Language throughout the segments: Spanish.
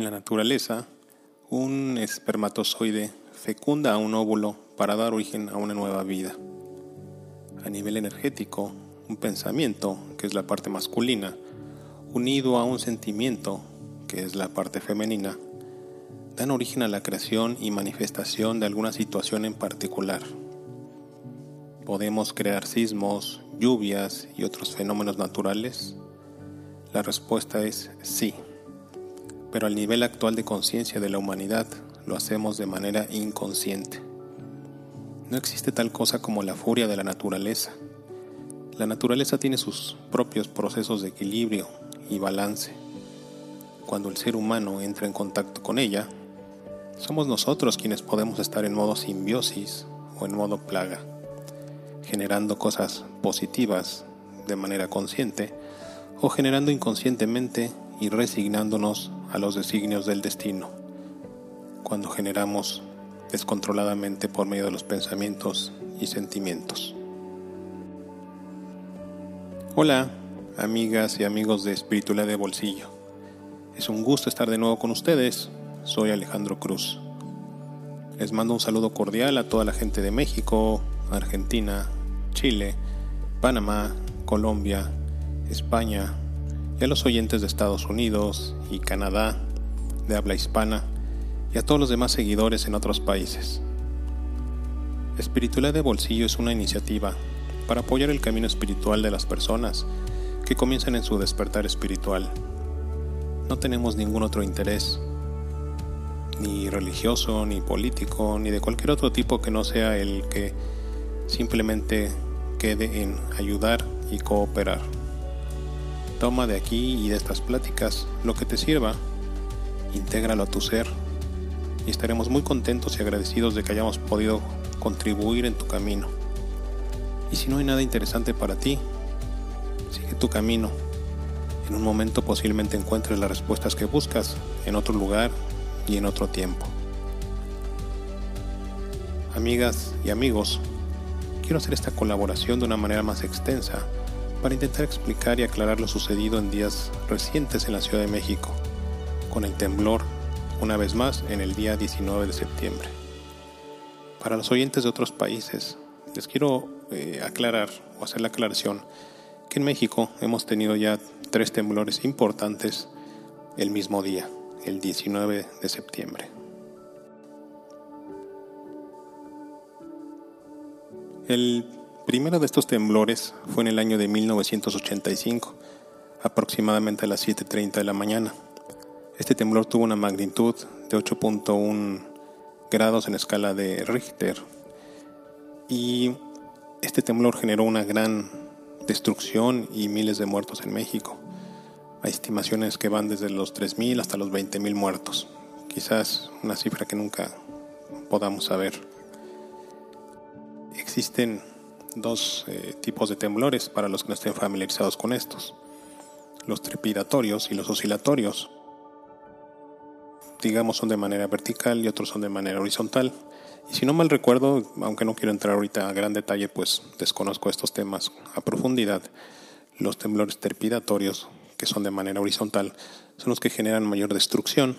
En la naturaleza, un espermatozoide fecunda a un óvulo para dar origen a una nueva vida. A nivel energético, un pensamiento, que es la parte masculina, unido a un sentimiento, que es la parte femenina, dan origen a la creación y manifestación de alguna situación en particular. ¿Podemos crear sismos, lluvias y otros fenómenos naturales? La respuesta es sí pero al nivel actual de conciencia de la humanidad lo hacemos de manera inconsciente. No existe tal cosa como la furia de la naturaleza. La naturaleza tiene sus propios procesos de equilibrio y balance. Cuando el ser humano entra en contacto con ella, somos nosotros quienes podemos estar en modo simbiosis o en modo plaga, generando cosas positivas de manera consciente o generando inconscientemente y resignándonos a los designios del destino, cuando generamos descontroladamente por medio de los pensamientos y sentimientos. Hola, amigas y amigos de Espiritualidad de Bolsillo. Es un gusto estar de nuevo con ustedes. Soy Alejandro Cruz. Les mando un saludo cordial a toda la gente de México, Argentina, Chile, Panamá, Colombia, España, y a los oyentes de Estados Unidos y Canadá, de habla hispana, y a todos los demás seguidores en otros países. Espiritualidad de Bolsillo es una iniciativa para apoyar el camino espiritual de las personas que comienzan en su despertar espiritual. No tenemos ningún otro interés, ni religioso, ni político, ni de cualquier otro tipo que no sea el que simplemente quede en ayudar y cooperar. Toma de aquí y de estas pláticas lo que te sirva, intégralo a tu ser y estaremos muy contentos y agradecidos de que hayamos podido contribuir en tu camino. Y si no hay nada interesante para ti, sigue tu camino. En un momento posiblemente encuentres las respuestas que buscas en otro lugar y en otro tiempo. Amigas y amigos, quiero hacer esta colaboración de una manera más extensa para intentar explicar y aclarar lo sucedido en días recientes en la Ciudad de México, con el temblor, una vez más, en el día 19 de septiembre. Para los oyentes de otros países, les quiero eh, aclarar o hacer la aclaración que en México hemos tenido ya tres temblores importantes el mismo día, el 19 de septiembre. El primero de estos temblores fue en el año de 1985, aproximadamente a las 7.30 de la mañana. Este temblor tuvo una magnitud de 8.1 grados en escala de Richter y este temblor generó una gran destrucción y miles de muertos en México. Hay estimaciones que van desde los 3.000 hasta los 20.000 muertos, quizás una cifra que nunca podamos saber. Existen dos eh, tipos de temblores para los que no estén familiarizados con estos. Los trepidatorios y los oscilatorios. Digamos son de manera vertical y otros son de manera horizontal. Y si no mal recuerdo, aunque no quiero entrar ahorita a gran detalle, pues desconozco estos temas a profundidad, los temblores trepidatorios, que son de manera horizontal, son los que generan mayor destrucción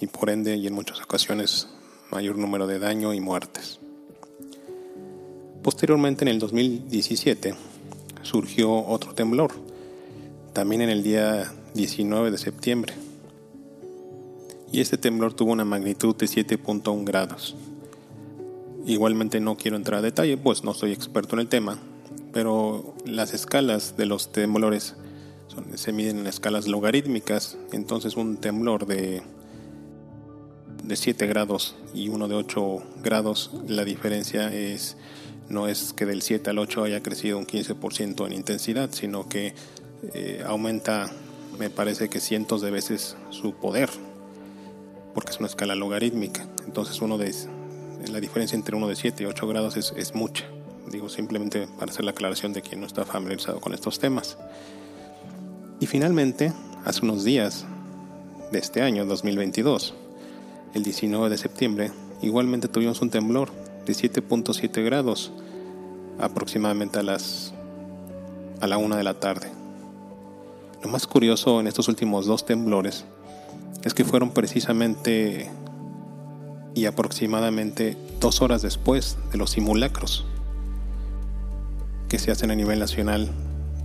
y por ende y en muchas ocasiones mayor número de daño y muertes. Posteriormente, en el 2017, surgió otro temblor, también en el día 19 de septiembre. Y este temblor tuvo una magnitud de 7.1 grados. Igualmente no quiero entrar a detalle, pues no soy experto en el tema, pero las escalas de los temblores se miden en escalas logarítmicas, entonces un temblor de, de 7 grados y uno de 8 grados, la diferencia es no es que del 7 al 8 haya crecido un 15% en intensidad, sino que eh, aumenta, me parece que cientos de veces su poder, porque es una escala logarítmica. Entonces uno de, la diferencia entre uno de 7 y 8 grados es, es mucha. Digo simplemente para hacer la aclaración de quien no está familiarizado con estos temas. Y finalmente, hace unos días de este año, 2022, el 19 de septiembre, igualmente tuvimos un temblor de 7.7 grados aproximadamente a las a la una de la tarde. Lo más curioso en estos últimos dos temblores es que fueron precisamente y aproximadamente dos horas después de los simulacros que se hacen a nivel nacional,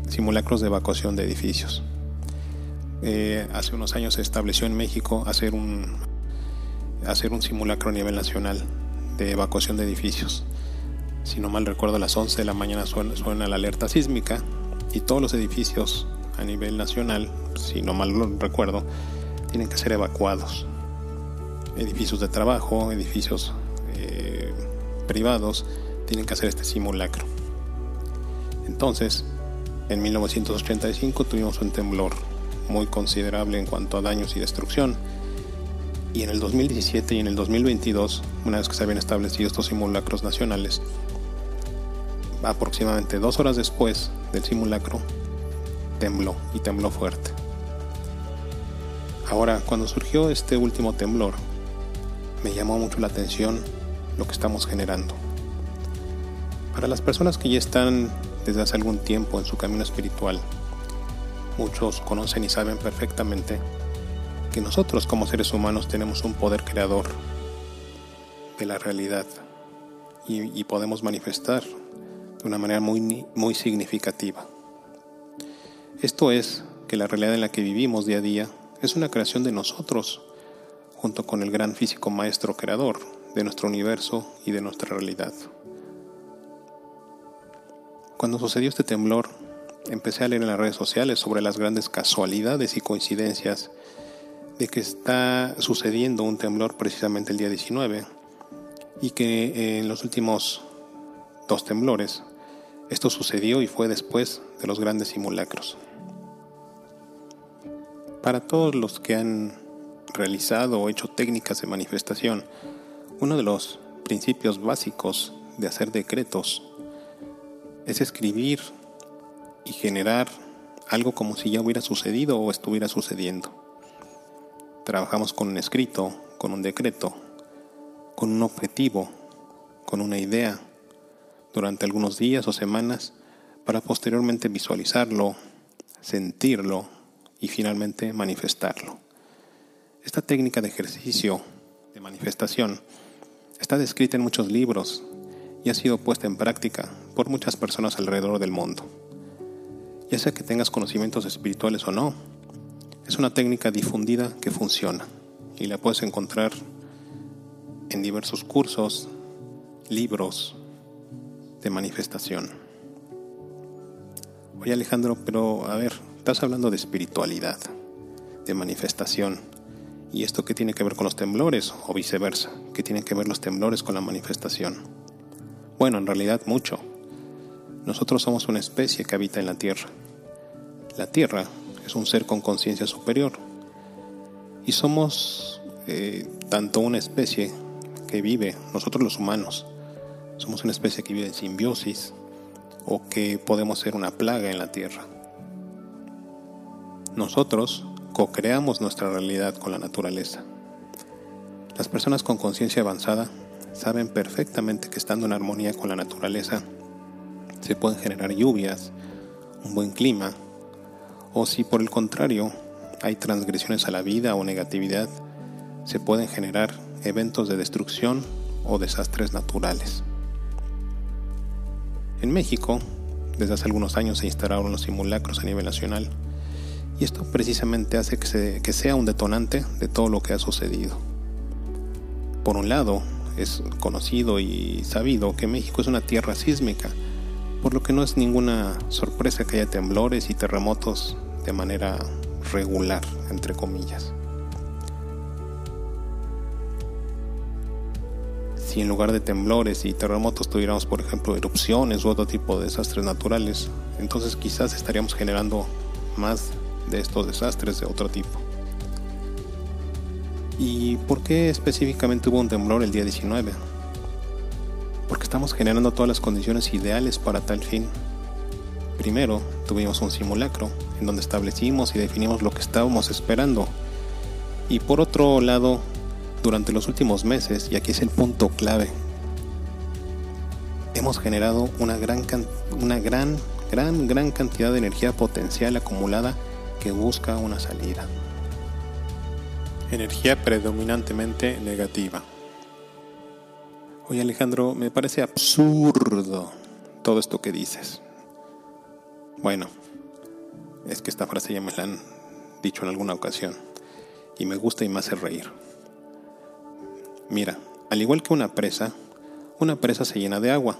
simulacros de evacuación de edificios. Eh, hace unos años se estableció en México hacer un, hacer un simulacro a nivel nacional de evacuación de edificios. Si no mal recuerdo, a las 11 de la mañana suena, la alerta sísmica y todos los edificios a nivel nacional, si no mal recuerdo, tienen que ser evacuados. Edificios de trabajo, edificios eh, privados, tienen que hacer este simulacro. Entonces, en 1985 tuvimos un temblor muy considerable en cuanto a daños y destrucción. Y en el 2017 y en el 2022, una vez que se habían establecido estos simulacros nacionales, aproximadamente dos horas después del simulacro, tembló y tembló fuerte. Ahora, cuando surgió este último temblor, me llamó mucho la atención lo que estamos generando. Para las personas que ya están desde hace algún tiempo en su camino espiritual, muchos conocen y saben perfectamente que nosotros como seres humanos tenemos un poder creador de la realidad y, podemos manifestar de una manera muy, muy significativa. Esto es que la realidad en la que vivimos día a día es una creación de nosotros, junto con el gran físico maestro creador de nuestro universo y de nuestra realidad. Cuando sucedió este temblor, empecé a leer en las redes sociales sobre las grandes casualidades y coincidencias de que está sucediendo un temblor precisamente el día 19 y que en los últimos dos temblores esto sucedió y fue después de los grandes simulacros. Para todos los que han realizado o hecho técnicas de manifestación, uno de los principios básicos de hacer decretos es escribir y generar algo como si ya hubiera sucedido o estuviera sucediendo. Trabajamos con un escrito, con un decreto, con un objetivo, con una idea, durante algunos días o semanas, para posteriormente visualizarlo, sentirlo y finalmente manifestarlo. Esta técnica de ejercicio, de manifestación, está descrita en muchos libros y ha sido puesta en práctica por muchas personas alrededor del mundo ya sea que tengas conocimientos espirituales o no. Es una técnica difundida que funciona y la puedes encontrar en diversos cursos, libros de manifestación. Oye Alejandro, pero a ver, estás hablando de espiritualidad, de manifestación. ¿Y esto qué tiene que ver con los temblores o viceversa? ¿Qué tienen que ver los temblores con la manifestación? Bueno, en realidad mucho. Nosotros somos una especie que habita en la Tierra la Tierra es un ser con conciencia superior y somos eh, tanto una especie que vive, nosotros los humanos, somos una especie que vive en simbiosis o que podemos ser una plaga en la Tierra. Nosotros co-creamos nuestra realidad con la naturaleza. Las personas con conciencia avanzada saben perfectamente que estando en armonía con la naturaleza se pueden generar lluvias, un buen clima, o si por el contrario hay transgresiones a la vida o negatividad, se pueden generar eventos de destrucción o desastres naturales. En México, desde hace algunos años se instalaron los simulacros a nivel nacional y esto precisamente hace que, que sea un detonante de todo lo que ha sucedido. Por un lado, es conocido y sabido que México es una tierra sísmica, por lo que no es ninguna sorpresa que haya temblores y terremotos de manera regular, entre comillas. Si en lugar de temblores y terremotos tuviéramos, por ejemplo, erupciones u otro tipo de desastres naturales, entonces quizás estaríamos generando más de estos desastres de otro tipo. ¿Y por qué específicamente hubo un temblor el día 19? Porque estamos generando todas las condiciones ideales para tal fin. Primero, tuvimos un simulacro en donde establecimos y definimos lo que estábamos esperando. Y por otro lado, durante los últimos meses, y aquí es el punto clave, hemos generado una gran, una gran, gran, gran cantidad de energía potencial acumulada que busca una salida. Energía predominantemente negativa. Oye Alejandro, me parece absurdo todo esto que dices. Bueno, es que esta frase ya me la han dicho en alguna ocasión y me gusta y me hace reír. Mira, al igual que una presa, una presa se llena de agua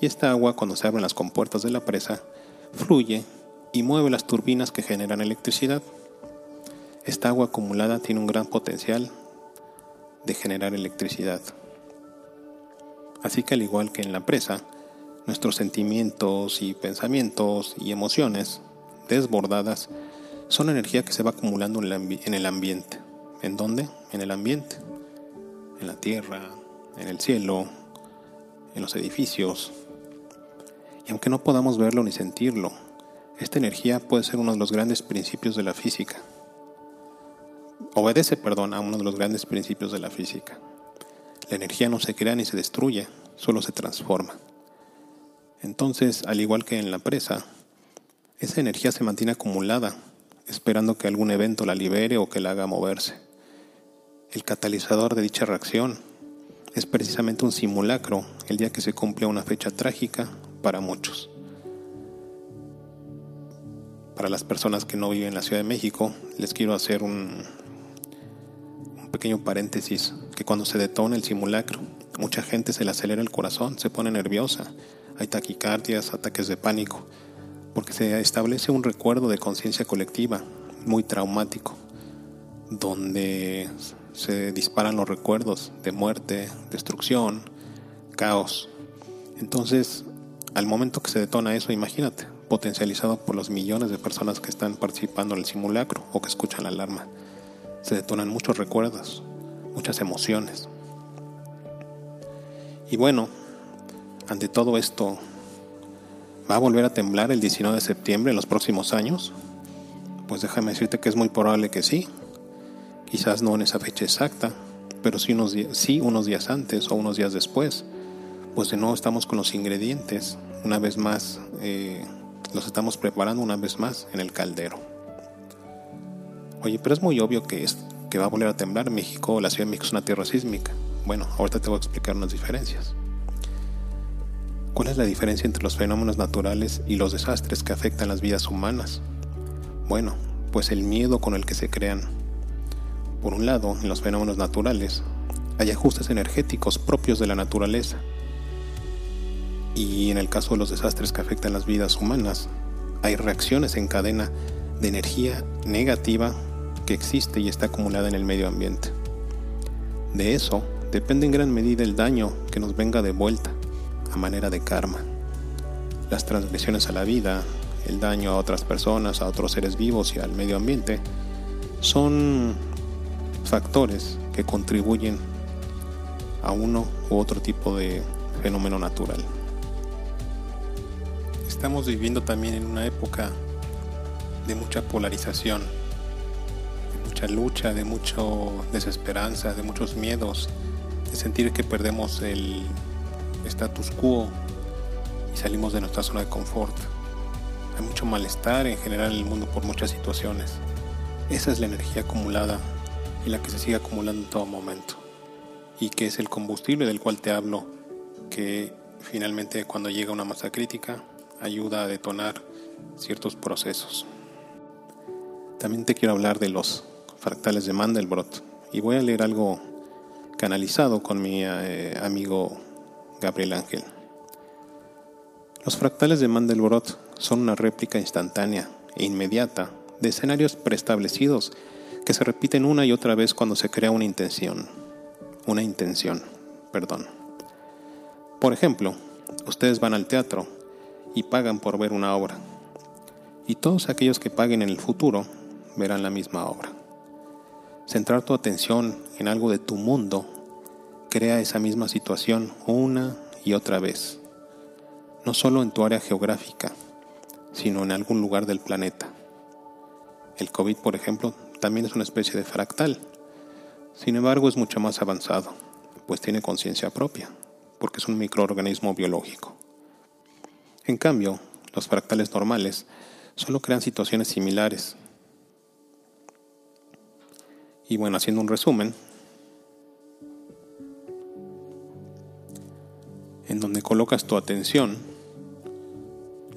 y esta agua cuando se abren las compuertas de la presa fluye y mueve las turbinas que generan electricidad. Esta agua acumulada tiene un gran potencial de generar electricidad. Así que al igual que en la presa, nuestros sentimientos y pensamientos y emociones desbordadas son energía que se va acumulando en el ambiente. ¿En dónde? En el ambiente. En la tierra, en el cielo, en los edificios. Y aunque no podamos verlo ni sentirlo, esta energía puede ser uno de los grandes principios de la física. Obedece, perdón, a uno de los grandes principios de la física. La energía no se crea ni se destruye, solo se transforma. Entonces, al igual que en la presa, esa energía se mantiene acumulada, esperando que algún evento la libere o que la haga moverse. El catalizador de dicha reacción es precisamente un simulacro el día que se cumple una fecha trágica para muchos. Para las personas que no viven en la Ciudad de México, les quiero hacer un, pequeño paréntesis, que cuando se detona el simulacro, mucha gente se le acelera el corazón, se pone nerviosa, hay taquicardias, ataques de pánico, porque se establece un recuerdo de conciencia colectiva muy traumático, donde se disparan los recuerdos de muerte, destrucción, caos. Entonces, al momento que se detona eso, imagínate, potencializado por los millones de personas que están participando en el simulacro o que escuchan la alarma. Se detonan muchos recuerdos, muchas emociones. Y bueno, ante todo esto, ¿va a volver a temblar el 19 de septiembre en los próximos años? Pues déjame decirte que es muy probable que sí. Quizás no en esa fecha exacta, pero sí unos, días, sí unos días antes o unos días después. Pues de nuevo estamos con los ingredientes, una vez más eh, los estamos preparando una vez más en el caldero. Oye, pero es muy obvio que, es, que va a volver a temblar México, la Ciudad de México es una tierra sísmica. Bueno, ahorita te voy a explicar unas diferencias. ¿Cuál es la diferencia entre los fenómenos naturales y los desastres que afectan las vidas humanas? Bueno, pues el miedo con el que se crean. Por un lado, en los fenómenos naturales, hay ajustes energéticos propios de la naturaleza y en el caso de los desastres que afectan las vidas humanas, hay reacciones en cadena de energía negativa que existe y está acumulada en el medio ambiente. De eso depende en gran medida el daño que nos venga de vuelta a manera de karma. Las transgresiones a la vida, el daño a otras personas, a otros seres vivos y al medio ambiente son factores que contribuyen a uno u otro tipo de fenómeno natural estamos viviendo también en una época de mucha polarización, de mucha lucha, de mucha desesperanza, de muchos miedos, de sentir que perdemos el status quo y salimos de nuestra zona de confort. Hay mucho malestar en general en el mundo por muchas situaciones. Esa es la energía acumulada y la que se sigue acumulando en todo momento. Y que es el combustible del cual te hablo, que finalmente cuando llega una masa crítica ayuda a detonar ciertos procesos. También te quiero hablar de los fractales de Mandelbrot y voy a leer algo canalizado con mi eh, amigo Gabriel Ángel. Los fractales de Mandelbrot son una réplica instantánea e inmediata de escenarios preestablecidos que se repiten una y otra vez cuando se crea una intención. Una intención, perdón. Por ejemplo, ustedes van al teatro y pagan por ver una obra. Y todos aquellos que paguen en el futuro verán la misma obra. Centrar tu atención en algo de tu mundo crea esa misma situación una y otra vez, no solo en tu área geográfica, sino en algún lugar del planeta. El COVID, por ejemplo, también es una especie de fractal. Sin embargo, es mucho más avanzado, pues tiene conciencia propia, porque es un microorganismo biológico. En cambio, los fractales normales solo crean situaciones similares. Y bueno, haciendo un resumen, en donde colocas tu atención,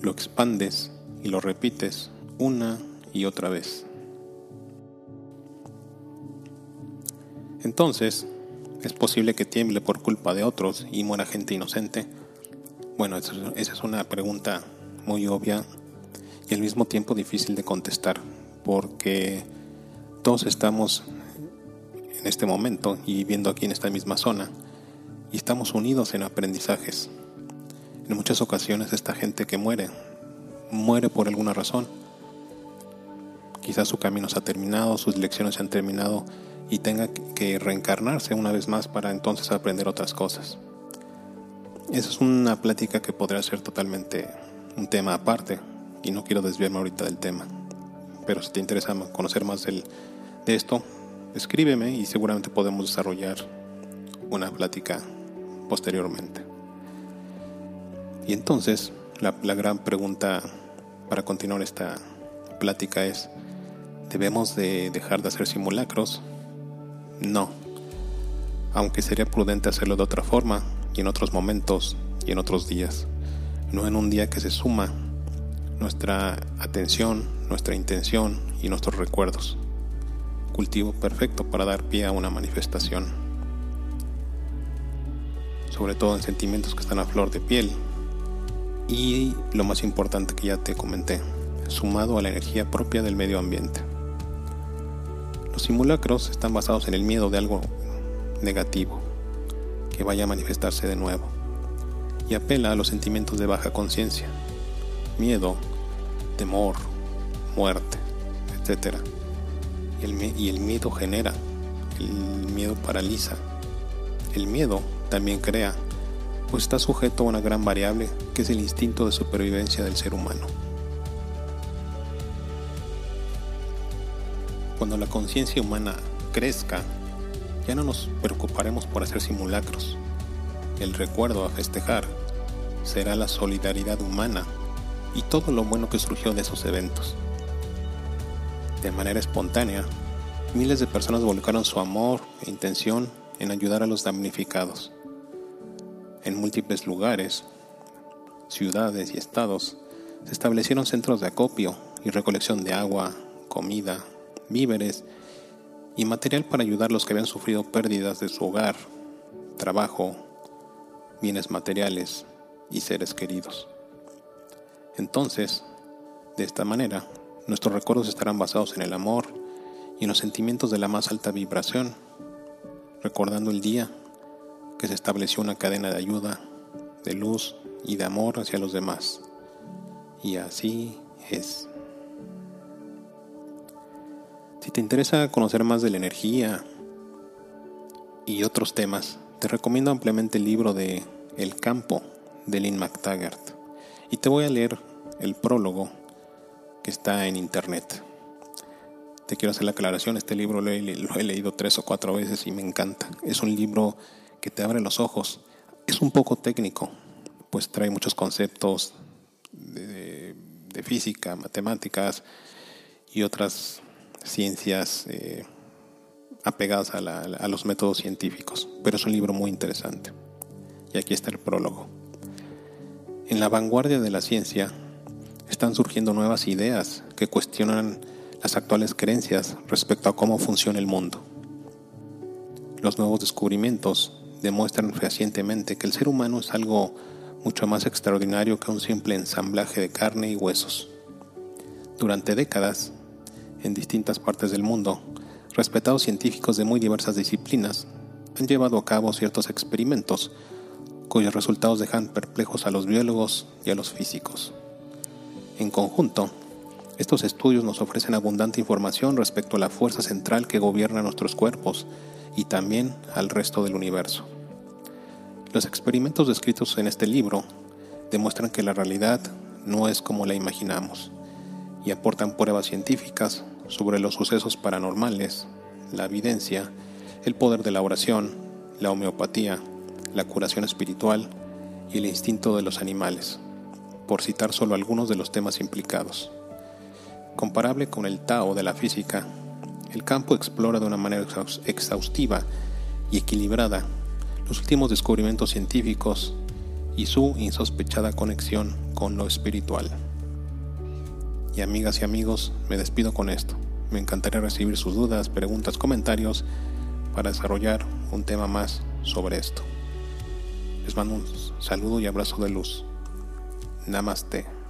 lo expandes y lo repites una y otra vez. Entonces, es posible que tiemble por culpa de otros y muera gente inocente. Bueno, esa es una pregunta muy obvia y al mismo tiempo difícil de contestar, porque todos estamos en este momento y viviendo aquí en esta misma zona y estamos unidos en aprendizajes. En muchas ocasiones esta gente que muere, muere por alguna razón. Quizás su camino se ha terminado, sus lecciones se han terminado y tenga que reencarnarse una vez más para entonces aprender otras cosas. Esa es una plática que podría ser totalmente un tema aparte y no quiero desviarme ahorita del tema. Pero si te interesa conocer más de esto, escríbeme y seguramente podemos desarrollar una plática posteriormente. Y entonces, la, la gran pregunta para continuar esta plática es, ¿debemos de dejar de hacer simulacros? No, aunque sería prudente hacerlo de otra forma y en otros momentos y en otros días, no en un día que se suma nuestra atención, nuestra intención y nuestros recuerdos. Cultivo perfecto para dar pie a una manifestación. Sobre todo en sentimientos que están a flor de piel. Y lo más importante que ya te comenté, sumado a la energía propia del medio ambiente. Los simulacros están basados en el miedo de algo negativo que vaya a manifestarse de nuevo y apela a los sentimientos de baja conciencia, miedo, temor, muerte, etc. Y el, y el miedo genera, el miedo paraliza. El miedo también crea, pues está sujeto a una gran variable que es el instinto de supervivencia del ser humano. Cuando la conciencia humana crezca, ya no nos preocuparemos por hacer simulacros. El recuerdo a festejar será la solidaridad humana y todo lo bueno que surgió de esos eventos. De manera espontánea, miles de personas volcaron su amor e intención en ayudar a los damnificados. En múltiples lugares, ciudades y estados, se establecieron centros de acopio y recolección de agua, comida, víveres y material para ayudar a los que habían sufrido pérdidas de su hogar, trabajo, bienes materiales y seres queridos. Entonces, de esta manera, nuestros recuerdos estarán basados en el amor y en los sentimientos de la más alta vibración, recordando el día que se estableció una cadena de ayuda, de luz y de amor hacia los demás. Y así es. Si te interesa conocer más de la energía y otros temas, te recomiendo ampliamente el libro de El campo de Lynn McTaggart. Y te voy a leer el prólogo que está en internet. Te quiero hacer la aclaración, este libro lo he, leído tres o cuatro veces y me encanta. Es un libro que te abre los ojos. Es un poco técnico, pues trae muchos conceptos de física, matemáticas y otras ciencias eh, apegadas a, los métodos científicos, pero es un libro muy interesante. Y aquí está el prólogo. En la vanguardia de la ciencia están surgiendo nuevas ideas que cuestionan las actuales creencias respecto a cómo funciona el mundo. Los nuevos descubrimientos demuestran fehacientemente que el ser humano es algo mucho más extraordinario que un simple ensamblaje de carne y huesos. Durante décadas, en distintas partes del mundo, respetados científicos de muy diversas disciplinas han llevado a cabo ciertos experimentos cuyos resultados dejan perplejos a los biólogos y a los físicos. En conjunto, estos estudios nos ofrecen abundante información respecto a la fuerza central que gobierna nuestros cuerpos y también al resto del universo. Los experimentos descritos en este libro demuestran que la realidad no es como la imaginamos y aportan pruebas científicas sobre los sucesos paranormales, la evidencia, el poder de la oración, la homeopatía, la curación espiritual y el instinto de los animales, por citar solo algunos de los temas implicados. Comparable con el Tao de la física, El campo explora de una manera exhaustiva y equilibrada los últimos descubrimientos científicos y su insospechada conexión con lo espiritual. Y amigas y amigos, me despido con esto. Me encantaría recibir sus dudas, preguntas, comentarios para desarrollar un tema más sobre esto. Les mando un saludo y abrazo de luz. Namaste.